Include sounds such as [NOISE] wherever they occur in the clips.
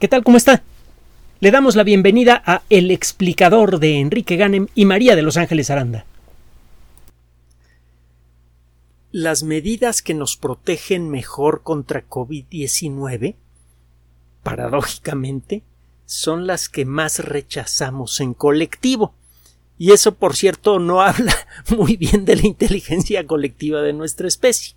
¿Qué tal? ¿Cómo está? Le damos la bienvenida a El explicador de Enrique Ganem y María de Los Ángeles Aranda. Las medidas que nos protegen mejor contra COVID-19, paradójicamente, son las que más rechazamos en colectivo. Y eso, por cierto, no [LAUGHS] habla muy bien de la inteligencia colectiva de nuestra especie.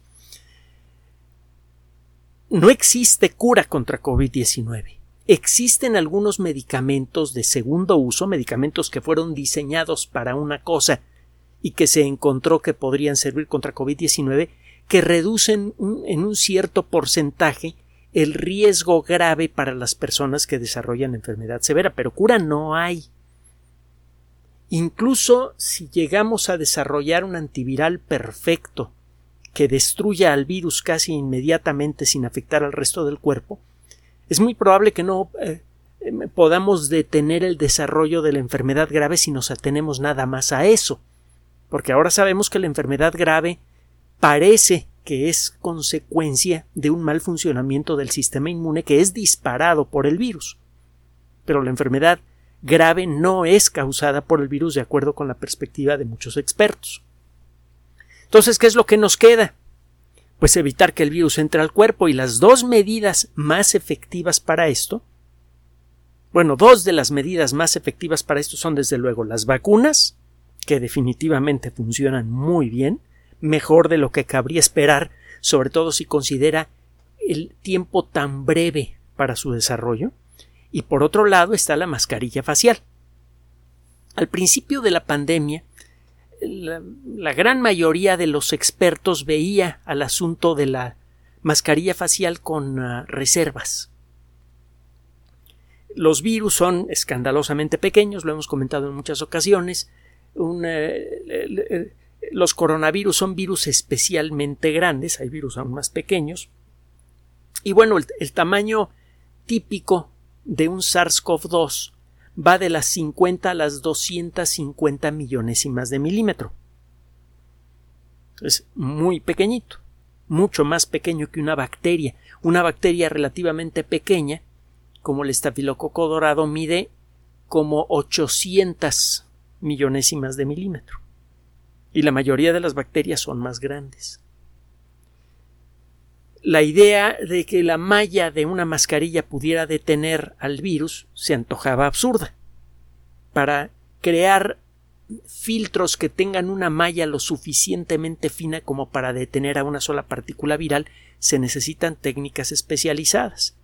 No existe cura contra COVID-19 existen algunos medicamentos de segundo uso, medicamentos que fueron diseñados para una cosa y que se encontró que podrían servir contra COVID-19, que reducen en un cierto porcentaje el riesgo grave para las personas que desarrollan enfermedad severa, pero cura no hay. Incluso si llegamos a desarrollar un antiviral perfecto que destruya al virus casi inmediatamente sin afectar al resto del cuerpo, es muy probable que no eh, eh, podamos detener el desarrollo de la enfermedad grave si nos atenemos nada más a eso, porque ahora sabemos que la enfermedad grave parece que es consecuencia de un mal funcionamiento del sistema inmune que es disparado por el virus. Pero la enfermedad grave no es causada por el virus de acuerdo con la perspectiva de muchos expertos. Entonces, ¿qué es lo que nos queda? Pues evitar que el virus entre al cuerpo y las dos medidas más efectivas para esto bueno, dos de las medidas más efectivas para esto son desde luego las vacunas, que definitivamente funcionan muy bien, mejor de lo que cabría esperar, sobre todo si considera el tiempo tan breve para su desarrollo, y por otro lado está la mascarilla facial. Al principio de la pandemia, la, gran mayoría de los expertos veía al asunto de la mascarilla facial con ah, reservas. Los virus son escandalosamente pequeños, lo hemos comentado en muchas ocasiones. Eh, los coronavirus son virus especialmente grandes, hay virus aún más pequeños. Y bueno, el tamaño típico de un SARS-CoV-2 va de las 50 a las 250 millonésimas de milímetro. Es muy pequeñito, mucho más pequeño que una bacteria. Una bacteria relativamente pequeña, como el estafilococo dorado, mide como 800 millonésimas de milímetro. Y la mayoría de las bacterias son más grandes la idea de que la malla de una mascarilla pudiera detener al virus se antojaba absurda. Para crear filtros que tengan una malla lo suficientemente fina como para detener a una sola partícula viral se necesitan técnicas especializadas.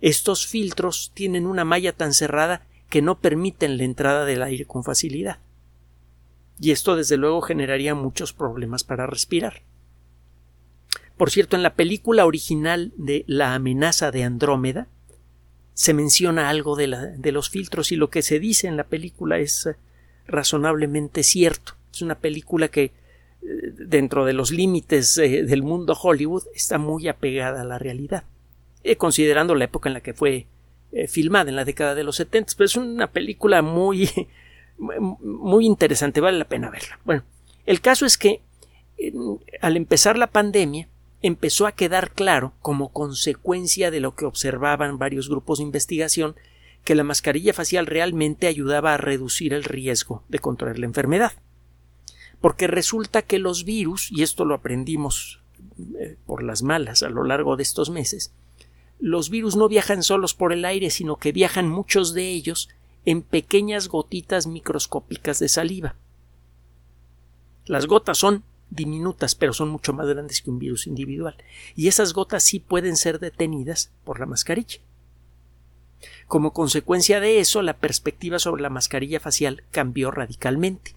Estos filtros tienen una malla tan cerrada que no permiten la entrada del aire con facilidad. Y esto desde luego generaría muchos problemas para respirar. Por cierto, en la película original de La amenaza de Andrómeda se menciona algo de, los filtros y lo que se dice en la película es eh, razonablemente cierto. Es una película que eh, dentro de los límites eh, del mundo Hollywood está muy apegada a la realidad, considerando la época en la que fue filmada, en la década de los 70. Pero es una película muy, [LAUGHS] muy interesante, vale la pena verla. Bueno, el caso es que al empezar la pandemia, empezó a quedar claro, como consecuencia de lo que observaban varios grupos de investigación, que la mascarilla facial realmente ayudaba a reducir el riesgo de contraer la enfermedad. Porque resulta que los virus, y esto lo aprendimos eh, por las malas a lo largo de estos meses, los virus no viajan solos por el aire, sino que viajan muchos de ellos en pequeñas gotitas microscópicas de saliva. Las gotas son diminutas, pero son mucho más grandes que un virus individual. Y esas gotas sí pueden ser detenidas por la mascarilla. Como consecuencia de eso, la perspectiva sobre la mascarilla facial cambió radicalmente.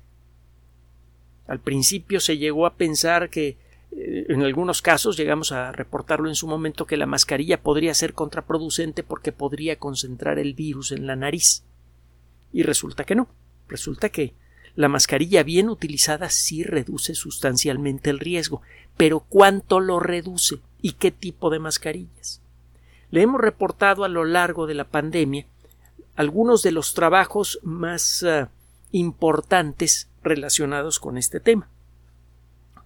Al principio se llegó a pensar que eh, en algunos casos llegamos a reportarlo en su momento que la mascarilla podría ser contraproducente porque podría concentrar el virus en la nariz. Y resulta que no. Resulta que la mascarilla bien utilizada sí reduce sustancialmente el riesgo, pero ¿cuánto lo reduce? ¿Y qué tipo de mascarillas? Le hemos reportado a lo largo de la pandemia algunos de los trabajos más ah, importantes relacionados con este tema.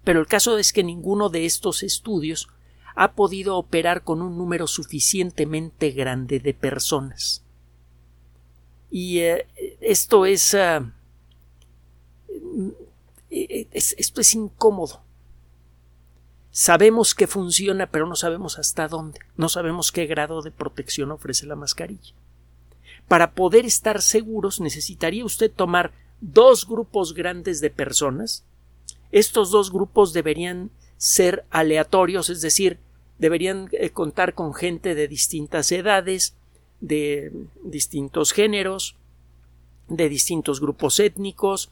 Pero el caso es que ninguno de estos estudios ha podido operar con un número suficientemente grande de personas. Y eh, esto es, ah, es, esto es incómodo. Sabemos que funciona, pero no sabemos hasta dónde. No sabemos qué grado de protección ofrece la mascarilla. Para poder estar seguros necesitaría usted tomar dos grupos grandes de personas. Estos dos grupos deberían ser aleatorios, es decir, deberían eh, contar con gente de distintas edades, de distintos géneros, de distintos grupos étnicos,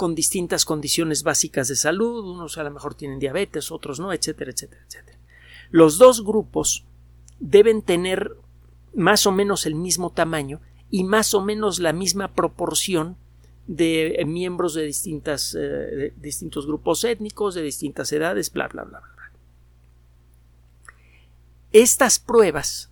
con distintas condiciones básicas de salud, unos a lo mejor tienen diabetes, otros no, etcétera, etcétera, etcétera. Los dos grupos deben tener más o menos el mismo tamaño y más o menos la misma proporción de miembros de, distintas, eh, distintos grupos étnicos, de distintas edades, bla, bla, bla, bla. Estas pruebas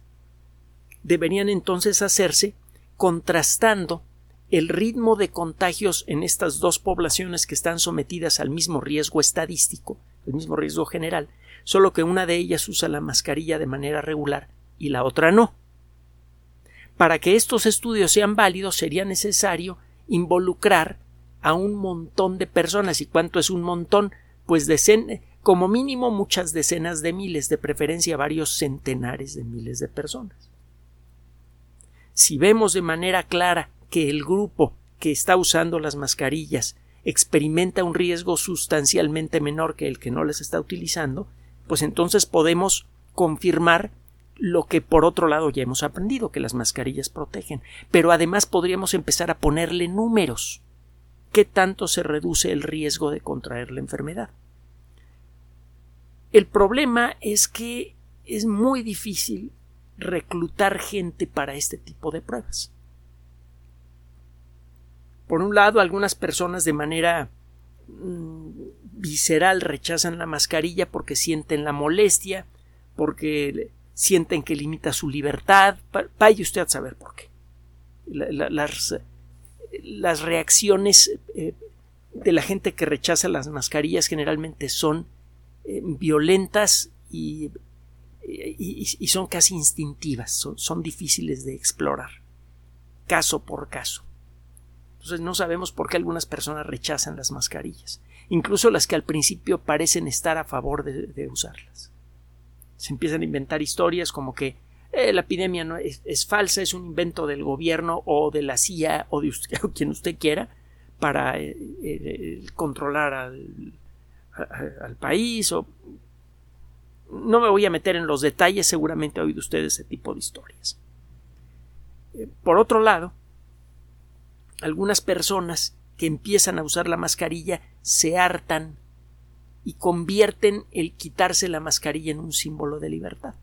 deberían entonces hacerse contrastando el ritmo de contagios en estas dos poblaciones que están sometidas al mismo riesgo estadístico, el mismo riesgo general, solo que una de ellas usa la mascarilla de manera regular y la otra no. Para que estos estudios sean válidos sería necesario involucrar a un montón de personas. ¿Y cuánto es un montón? Pues como mínimo muchas decenas de miles, de preferencia varios centenares de miles de personas. Si vemos de manera clara que el grupo que está usando las mascarillas experimenta un riesgo sustancialmente menor que el que no les está utilizando, pues entonces podemos confirmar lo que por otro lado ya hemos aprendido, que las mascarillas protegen. Pero además podríamos empezar a ponerle números. ¿Qué tanto se reduce el riesgo de contraer la enfermedad? El problema es que es muy difícil reclutar gente para este tipo de pruebas. Por un lado, algunas personas de manera mm, visceral rechazan la mascarilla porque sienten la molestia, porque sienten que limita su libertad. Vaya usted a saber por qué. las, reacciones eh, de la gente que rechaza las mascarillas generalmente son eh, violentas y, son casi instintivas, son difíciles de explorar, caso por caso. Entonces no sabemos por qué algunas personas rechazan las mascarillas, incluso las que al principio parecen estar a favor de, usarlas. Se empiezan a inventar historias como que eh, la epidemia no es, falsa, es un invento del gobierno o de la CIA o de usted, [LAUGHS] quien usted quiera para eh, eh, controlar al, al país o no me voy a meter en los detalles, seguramente ha oído usted ese tipo de historias. Por otro lado, algunas personas que empiezan a usar la mascarilla se hartan y convierten el quitarse la mascarilla en un símbolo de libertad.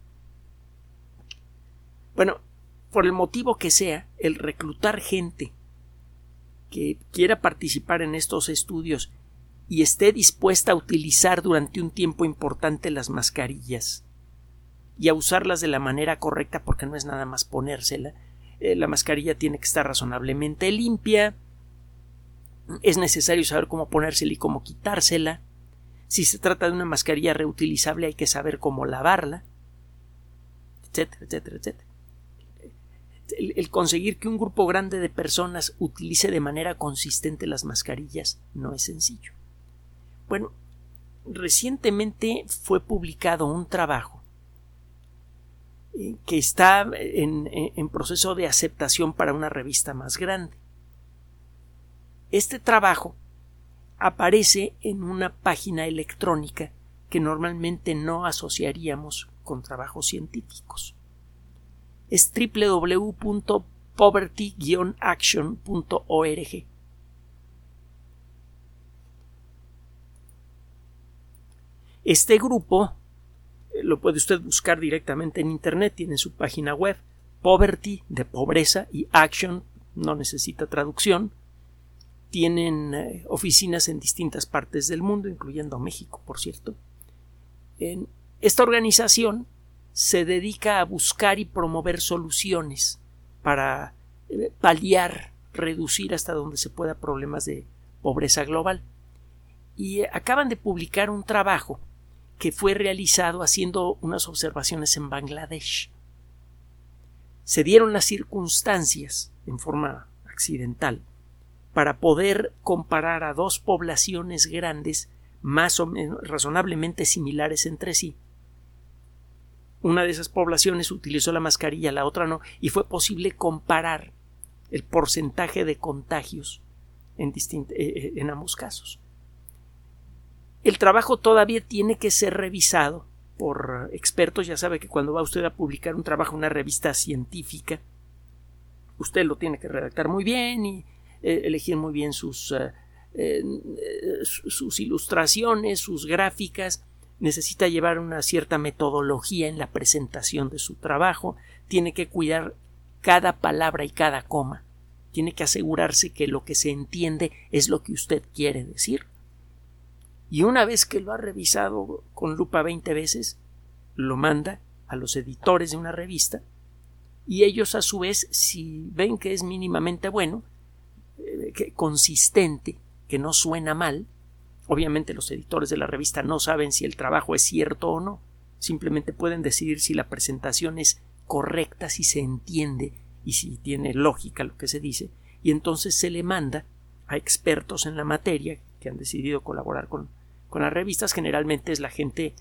Bueno, por el motivo que sea, el reclutar gente que quiera participar en estos estudios y esté dispuesta a utilizar durante un tiempo importante las mascarillas y a usarlas de la manera correcta porque no es nada más ponérsela, eh, la mascarilla tiene que estar razonablemente limpia, es necesario saber cómo ponérsela y cómo quitársela. Si se trata de una mascarilla reutilizable hay que saber cómo lavarla, etcétera, etcétera, etcétera. el, conseguir que un grupo grande de personas utilice de manera consistente las mascarillas no es sencillo. Bueno, recientemente fue publicado un trabajo que está en, proceso de aceptación para una revista más grande. Este trabajo aparece en una página electrónica que normalmente no asociaríamos con trabajos científicos. Es www.poverty-action.org. Este grupo lo puede usted buscar directamente en Internet, tiene su página web, Poverty de pobreza y Action, no necesita traducción. Tienen eh, oficinas en distintas partes del mundo, incluyendo México, por cierto. En esta organización se dedica a buscar y promover soluciones para eh, paliar, reducir hasta donde se pueda problemas de pobreza global. Y acaban de publicar un trabajo que fue realizado haciendo unas observaciones en Bangladesh. Se dieron las circunstancias, en forma accidental, para poder comparar a dos poblaciones grandes más o menos razonablemente similares entre sí. Una de esas poblaciones utilizó la mascarilla, la otra no, y fue posible comparar el porcentaje de contagios en, eh, eh, en ambos casos. El trabajo todavía tiene que ser revisado por expertos. Ya sabe que cuando va usted a publicar un trabajo en una revista científica, usted lo tiene que redactar muy bien y eh, elegir muy bien sus, eh, eh, sus ilustraciones, sus gráficas. Necesita llevar una cierta metodología en la presentación de su trabajo. Tiene que cuidar cada palabra y cada coma. Tiene que asegurarse que lo que se entiende es lo que usted quiere decir y una vez que lo ha revisado con lupa 20 veces, lo manda a los editores de una revista y ellos a su vez, si ven que es mínimamente bueno, eh, que, consistente, que no suena mal, obviamente los editores de la revista no saben si el trabajo es cierto o no, simplemente pueden decidir si la presentación es correcta, si se entiende y si tiene lógica lo que se dice, y entonces se le manda a expertos en la materia que han decidido colaborar con, con las revistas generalmente es la gente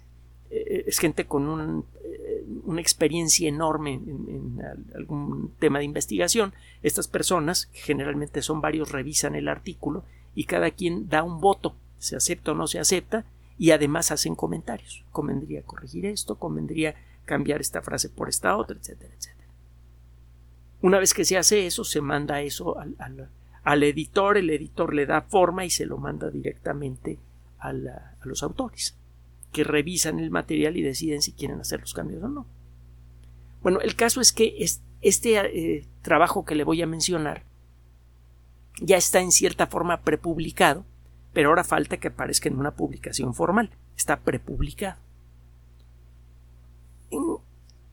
eh, es gente con eh, una experiencia enorme en, algún tema de investigación. Estas personas, que generalmente son varios, revisan el artículo y cada quien da un voto, se acepta o no se acepta, y además hacen comentarios. Convendría corregir esto, convendría cambiar esta frase por esta otra, etcétera, etcétera. Una vez que se hace eso, se manda eso al, al editor, el editor le da forma y se lo manda directamente a, los autores, que revisan el material y deciden si quieren hacer los cambios o no. Bueno, el caso es que este eh, trabajo que le voy a mencionar ya está en cierta forma prepublicado, pero ahora falta que aparezca en una publicación formal. Está prepublicado.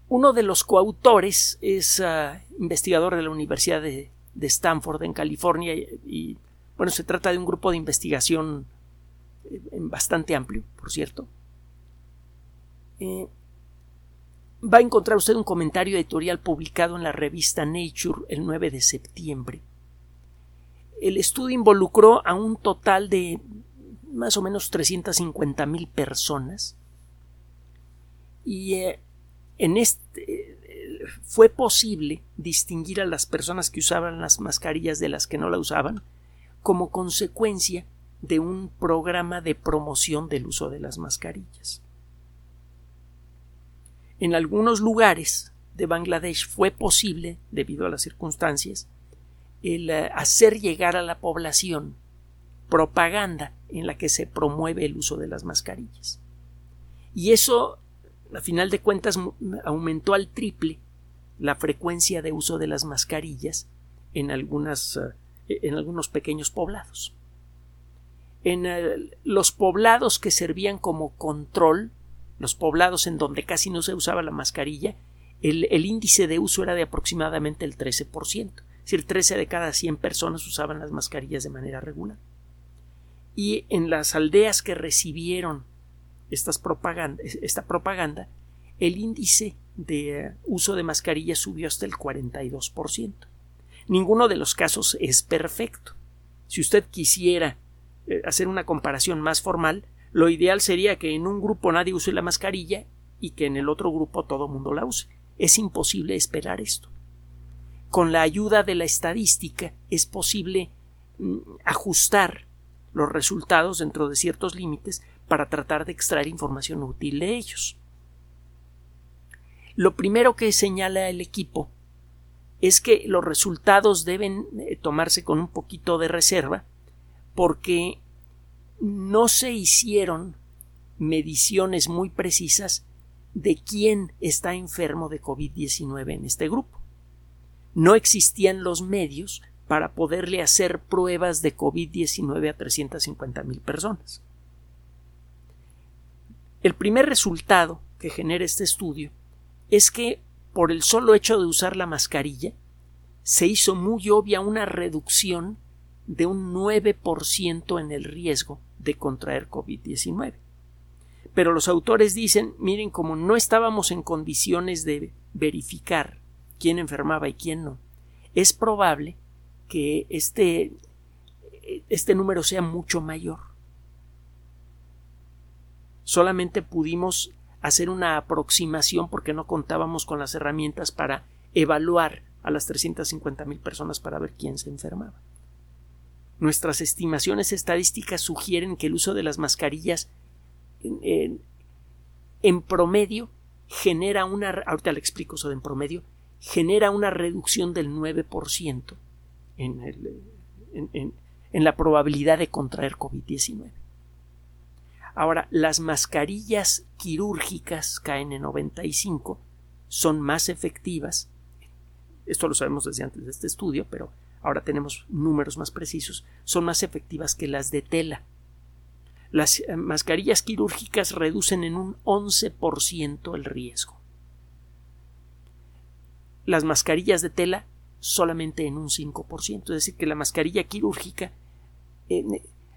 Uno de los coautores es ah, investigador de la Universidad de, Stanford en California y, bueno, se trata de un grupo de investigación bastante amplio, por cierto. Eh, va a encontrar usted un comentario editorial publicado en la revista Nature el 9 de septiembre. El estudio involucró a un total de más o menos 350 mil personas y eh, en este fue posible distinguir a las personas que usaban las mascarillas de las que no la usaban como consecuencia de un programa de promoción del uso de las mascarillas. En algunos lugares de Bangladesh fue posible, debido a las circunstancias, el eh, hacer llegar a la población propaganda en la que se promueve el uso de las mascarillas. Y eso, a final de cuentas, aumentó al triple la frecuencia de uso de las mascarillas en, eh, en algunos pequeños poblados en los poblados que servían como control, los poblados en donde casi no se usaba la mascarilla, el, índice de uso era de aproximadamente el 13%. Es decir, 13 de cada 100 personas usaban las mascarillas de manera regular. Y en las aldeas que recibieron esta propaganda, el índice de eh, uso de mascarillas subió hasta el 42%. Ninguno de los casos es perfecto. Si usted quisiera hacer una comparación más formal, lo ideal sería que en un grupo nadie use la mascarilla y que en el otro grupo todo mundo la use. Es imposible esperar esto. Con la ayuda de la estadística es posible mm, ajustar los resultados dentro de ciertos límites para tratar de extraer información útil de ellos. Lo primero que señala el equipo es que los resultados deben eh, tomarse con un poquito de reserva porque no se hicieron mediciones muy precisas de quién está enfermo de COVID-19 en este grupo. No existían los medios para poderle hacer pruebas de COVID-19 a 350 mil personas. El primer resultado que genera este estudio es que por el solo hecho de usar la mascarilla se hizo muy obvia una reducción de un 9% en el riesgo de contraer COVID-19. Pero los autores dicen, miren, como no estábamos en condiciones de verificar quién enfermaba y quién no, es probable que este, este número sea mucho mayor. Solamente pudimos hacer una aproximación porque no contábamos con las herramientas para evaluar a las 350 mil personas para ver quién se enfermaba. Nuestras estimaciones estadísticas sugieren que el uso de las mascarillas en, promedio genera una, explico eso de en promedio, genera una reducción del 9% en, en, en la probabilidad de contraer COVID-19. Ahora, las mascarillas quirúrgicas KN95 son más efectivas. Esto lo sabemos desde antes de este estudio, pero ahora tenemos números más precisos. Son más efectivas que las de tela. Las eh, mascarillas quirúrgicas reducen en un 11% el riesgo. Las mascarillas de tela solamente en un 5%. Es decir, que la mascarilla quirúrgica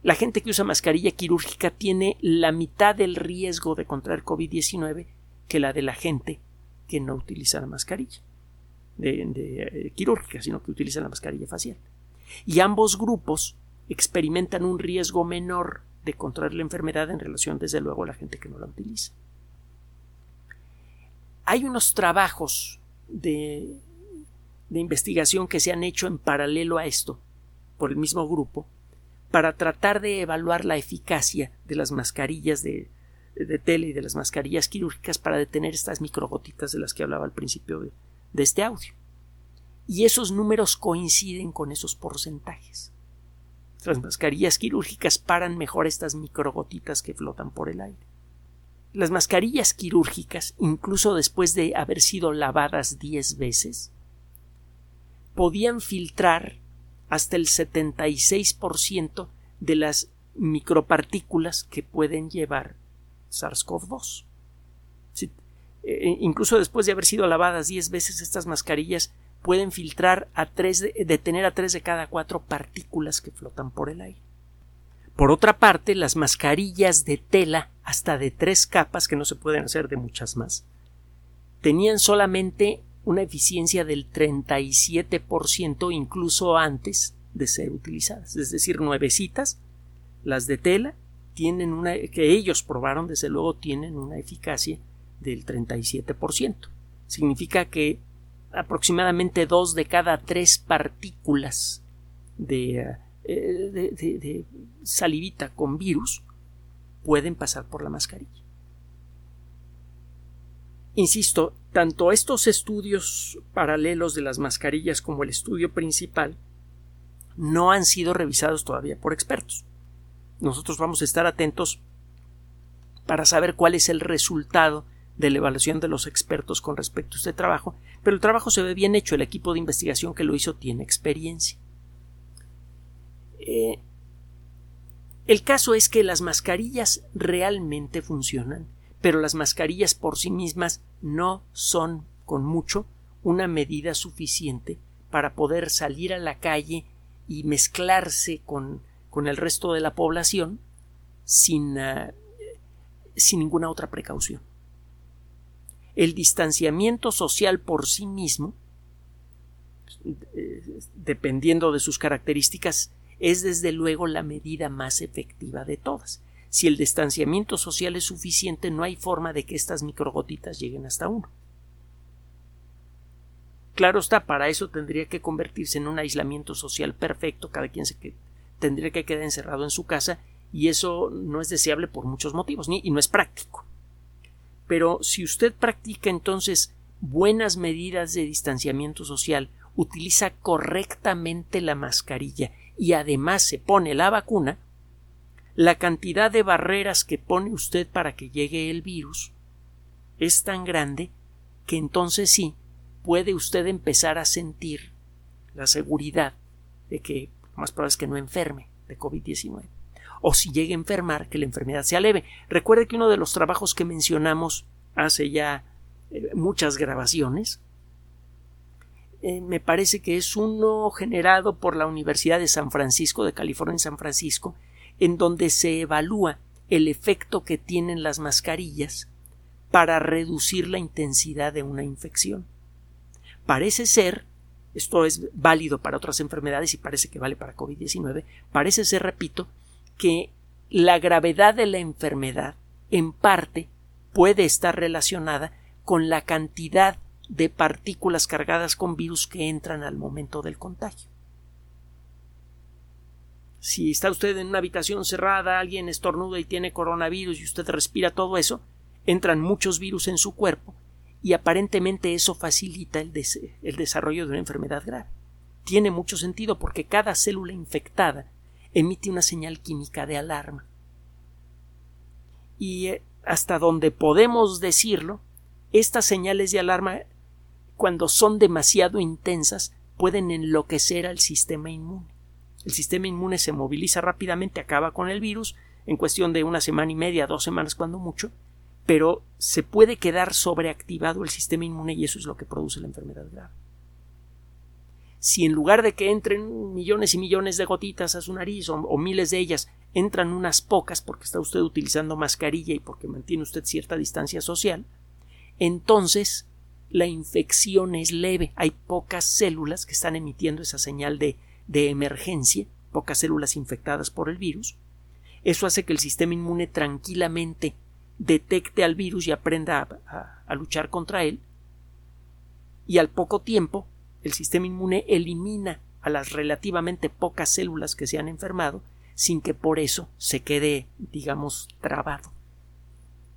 la gente que usa mascarilla quirúrgica tiene la mitad del riesgo de contraer COVID-19 que la de la gente que no utiliza la mascarilla de, eh, quirúrgica, sino que utiliza la mascarilla facial. Y ambos grupos experimentan un riesgo menor de contraer la enfermedad en relación, desde luego, a la gente que no la utiliza. Hay unos trabajos de, de investigación que se han hecho en paralelo a esto por el mismo grupo para tratar de evaluar la eficacia de las mascarillas de, de tele y de las mascarillas quirúrgicas para detener estas microgotitas de las que hablaba al principio de este audio. Y esos números coinciden con esos porcentajes. Las mascarillas quirúrgicas paran mejor estas microgotitas que flotan por el aire. Las mascarillas quirúrgicas, incluso después de haber sido lavadas diez veces, podían filtrar hasta el 76% de las micropartículas que pueden llevar SARS-CoV-2. Eh, incluso después de haber sido lavadas 10 veces, estas mascarillas pueden filtrar a tres de, detener a 3 de cada 4 partículas que flotan por el aire. Por otra parte, las mascarillas de tela, hasta de tres capas, que no se pueden hacer de muchas más, tenían solamente una eficiencia del 37% incluso antes de ser utilizadas. Es decir, nuevecitas, las de tela, tienen una, que ellos probaron, desde luego, tienen una eficacia del 37%. Significa que aproximadamente dos de cada tres partículas de, eh, de salivita con virus pueden pasar por la mascarilla. Insisto, tanto estos estudios paralelos de las mascarillas como el estudio principal no han sido revisados todavía por expertos. Nosotros vamos a estar atentos para saber cuál es el resultado de la evaluación de los expertos con respecto a este trabajo, pero el trabajo se ve bien hecho, el equipo de investigación que lo hizo tiene experiencia. Eh, el caso es que las mascarillas realmente funcionan pero las mascarillas por sí mismas no son, con mucho, una medida suficiente para poder salir a la calle y mezclarse con, con el resto de la población sin, ah, sin ninguna otra precaución. El distanciamiento social por sí mismo, eh, dependiendo de sus características, es desde luego la medida más efectiva de todas. Si el distanciamiento social es suficiente, no hay forma de que estas microgotitas lleguen hasta uno. Claro está, para eso tendría que convertirse en un aislamiento social perfecto, cada quien se tendría que quedar encerrado en su casa y eso no es deseable por muchos motivos y no es práctico. Pero si usted practica entonces buenas medidas de distanciamiento social, utiliza correctamente la mascarilla y además se pone la vacuna, la cantidad de barreras que pone usted para que llegue el virus es tan grande que entonces sí puede usted empezar a sentir la seguridad de que más probable es que no enferme de COVID-19 o si llegue a enfermar que la enfermedad sea leve. Recuerde que uno de los trabajos que mencionamos hace ya eh, muchas grabaciones eh, me parece que es uno generado por la Universidad de San Francisco de California en San Francisco en donde se evalúa el efecto que tienen las mascarillas para reducir la intensidad de una infección. Parece ser, esto es válido para otras enfermedades y parece que vale para COVID-19, parece ser, repito, que la gravedad de la enfermedad en parte puede estar relacionada con la cantidad de partículas cargadas con virus que entran al momento del contagio. Si está usted en una habitación cerrada, alguien estornuda y tiene coronavirus y usted respira todo eso, entran muchos virus en su cuerpo y aparentemente eso facilita el, el desarrollo de una enfermedad grave. Tiene mucho sentido porque cada célula infectada emite una señal química de alarma. Y eh, hasta donde podemos decirlo, estas señales de alarma, cuando son demasiado intensas, pueden enloquecer al sistema inmune. El sistema inmune se moviliza rápidamente, acaba con el virus en cuestión de una semana y media, dos semanas cuando mucho, pero se puede quedar sobreactivado el sistema inmune y eso es lo que produce la enfermedad grave. Si en lugar de que entren millones y millones de gotitas a su nariz o, miles de ellas, entran unas pocas porque está usted utilizando mascarilla y porque mantiene usted cierta distancia social, entonces la infección es leve. Hay pocas células que están emitiendo esa señal de de emergencia, pocas células infectadas por el virus. Eso hace que el sistema inmune tranquilamente detecte al virus y aprenda a, luchar contra él. Y al poco tiempo, el sistema inmune elimina a las relativamente pocas células que se han enfermado sin que por eso se quede, digamos, trabado,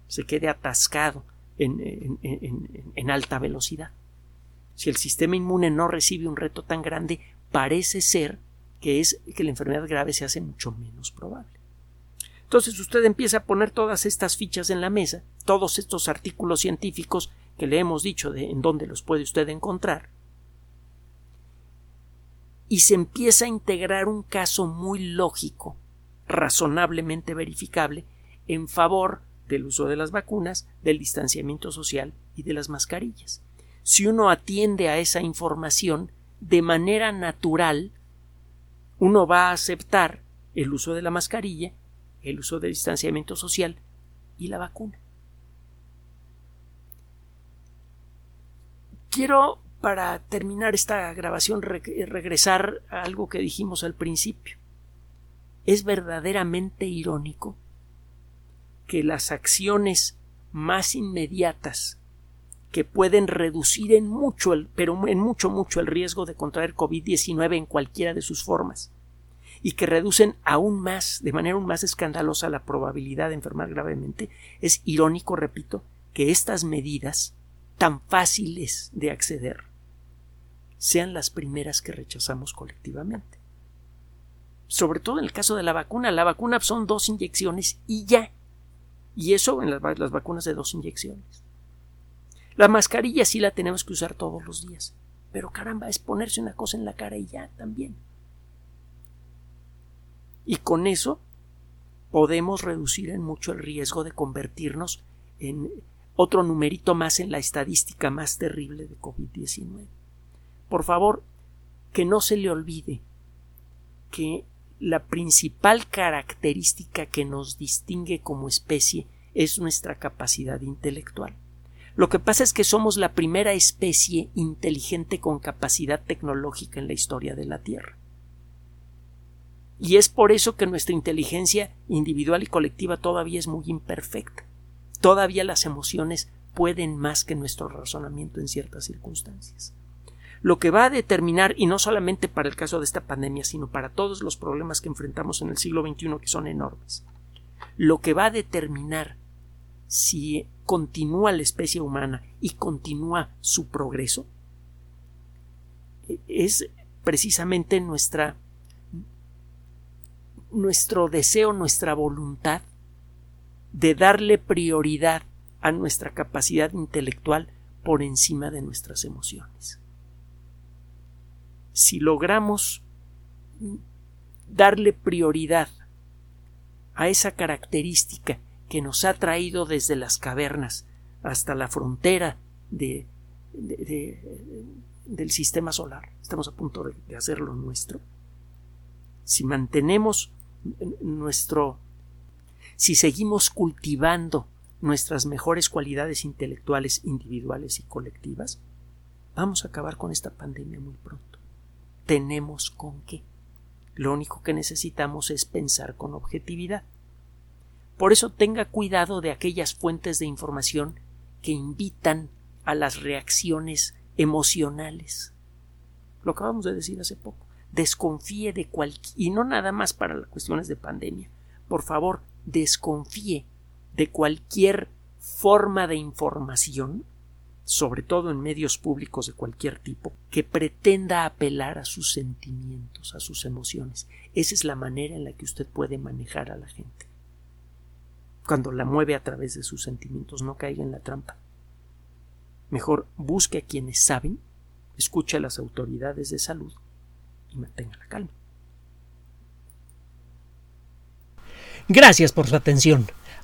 se quede atascado en, alta velocidad. Si el sistema inmune no recibe un reto tan grande, parece ser que es que la enfermedad grave se hace mucho menos probable. Entonces usted empieza a poner todas estas fichas en la mesa, todos estos artículos científicos que le hemos dicho de en dónde los puede usted encontrar, y se empieza a integrar un caso muy lógico, razonablemente verificable, en favor del uso de las vacunas, del distanciamiento social y de las mascarillas. Si uno atiende a esa información, de manera natural uno va a aceptar el uso de la mascarilla, el uso del distanciamiento social y la vacuna. Quiero, para terminar esta grabación, regresar a algo que dijimos al principio. Es verdaderamente irónico que las acciones más inmediatas que pueden reducir en mucho, el, pero en mucho, mucho el riesgo de contraer COVID-19 en cualquiera de sus formas y que reducen aún más, de manera aún más escandalosa, la probabilidad de enfermar gravemente, es irónico, repito, que estas medidas, tan fáciles de acceder, sean las primeras que rechazamos colectivamente. Sobre todo en el caso de la vacuna, la vacuna son dos inyecciones y ya. Y eso en las, vacunas de dos inyecciones. La mascarilla sí la tenemos que usar todos los días. Pero caramba, es ponerse una cosa en la cara y ya también. Y con eso podemos reducir en mucho el riesgo de convertirnos en otro numerito más en la estadística más terrible de COVID-19. Por favor, que no se le olvide que la principal característica que nos distingue como especie es nuestra capacidad intelectual. Lo que pasa es que somos la primera especie inteligente con capacidad tecnológica en la historia de la Tierra. Y es por eso que nuestra inteligencia individual y colectiva todavía es muy imperfecta. Todavía las emociones pueden más que nuestro razonamiento en ciertas circunstancias. Lo que va a determinar, y no solamente para el caso de esta pandemia, sino para todos los problemas que enfrentamos en el siglo XXI, que son enormes, lo que va a determinar si continúa la especie humana y continúa su progreso, es precisamente nuestra nuestro deseo, nuestra voluntad de darle prioridad a nuestra capacidad intelectual por encima de nuestras emociones. Si logramos darle prioridad a esa característica que nos ha traído desde las cavernas hasta la frontera de, del sistema solar. Estamos a punto de hacerlo nuestro. Si mantenemos nuestro si seguimos cultivando nuestras mejores cualidades intelectuales individuales y colectivas, vamos a acabar con esta pandemia muy pronto. Tenemos con qué. Lo único que necesitamos es pensar con objetividad. Por eso tenga cuidado de aquellas fuentes de información que invitan a las reacciones emocionales. Lo acabamos de decir hace poco. Desconfíe de cualquier. y no nada más para las cuestiones de pandemia. Por favor, desconfíe de cualquier forma de información, sobre todo en medios públicos de cualquier tipo, que pretenda apelar a sus sentimientos, a sus emociones. Esa es la manera en la que usted puede manejar a la gente. Cuando la mueve a través de sus sentimientos, no caiga en la trampa. Mejor busque a quienes saben, escuche a las autoridades de salud y mantenga la calma. Gracias por su atención.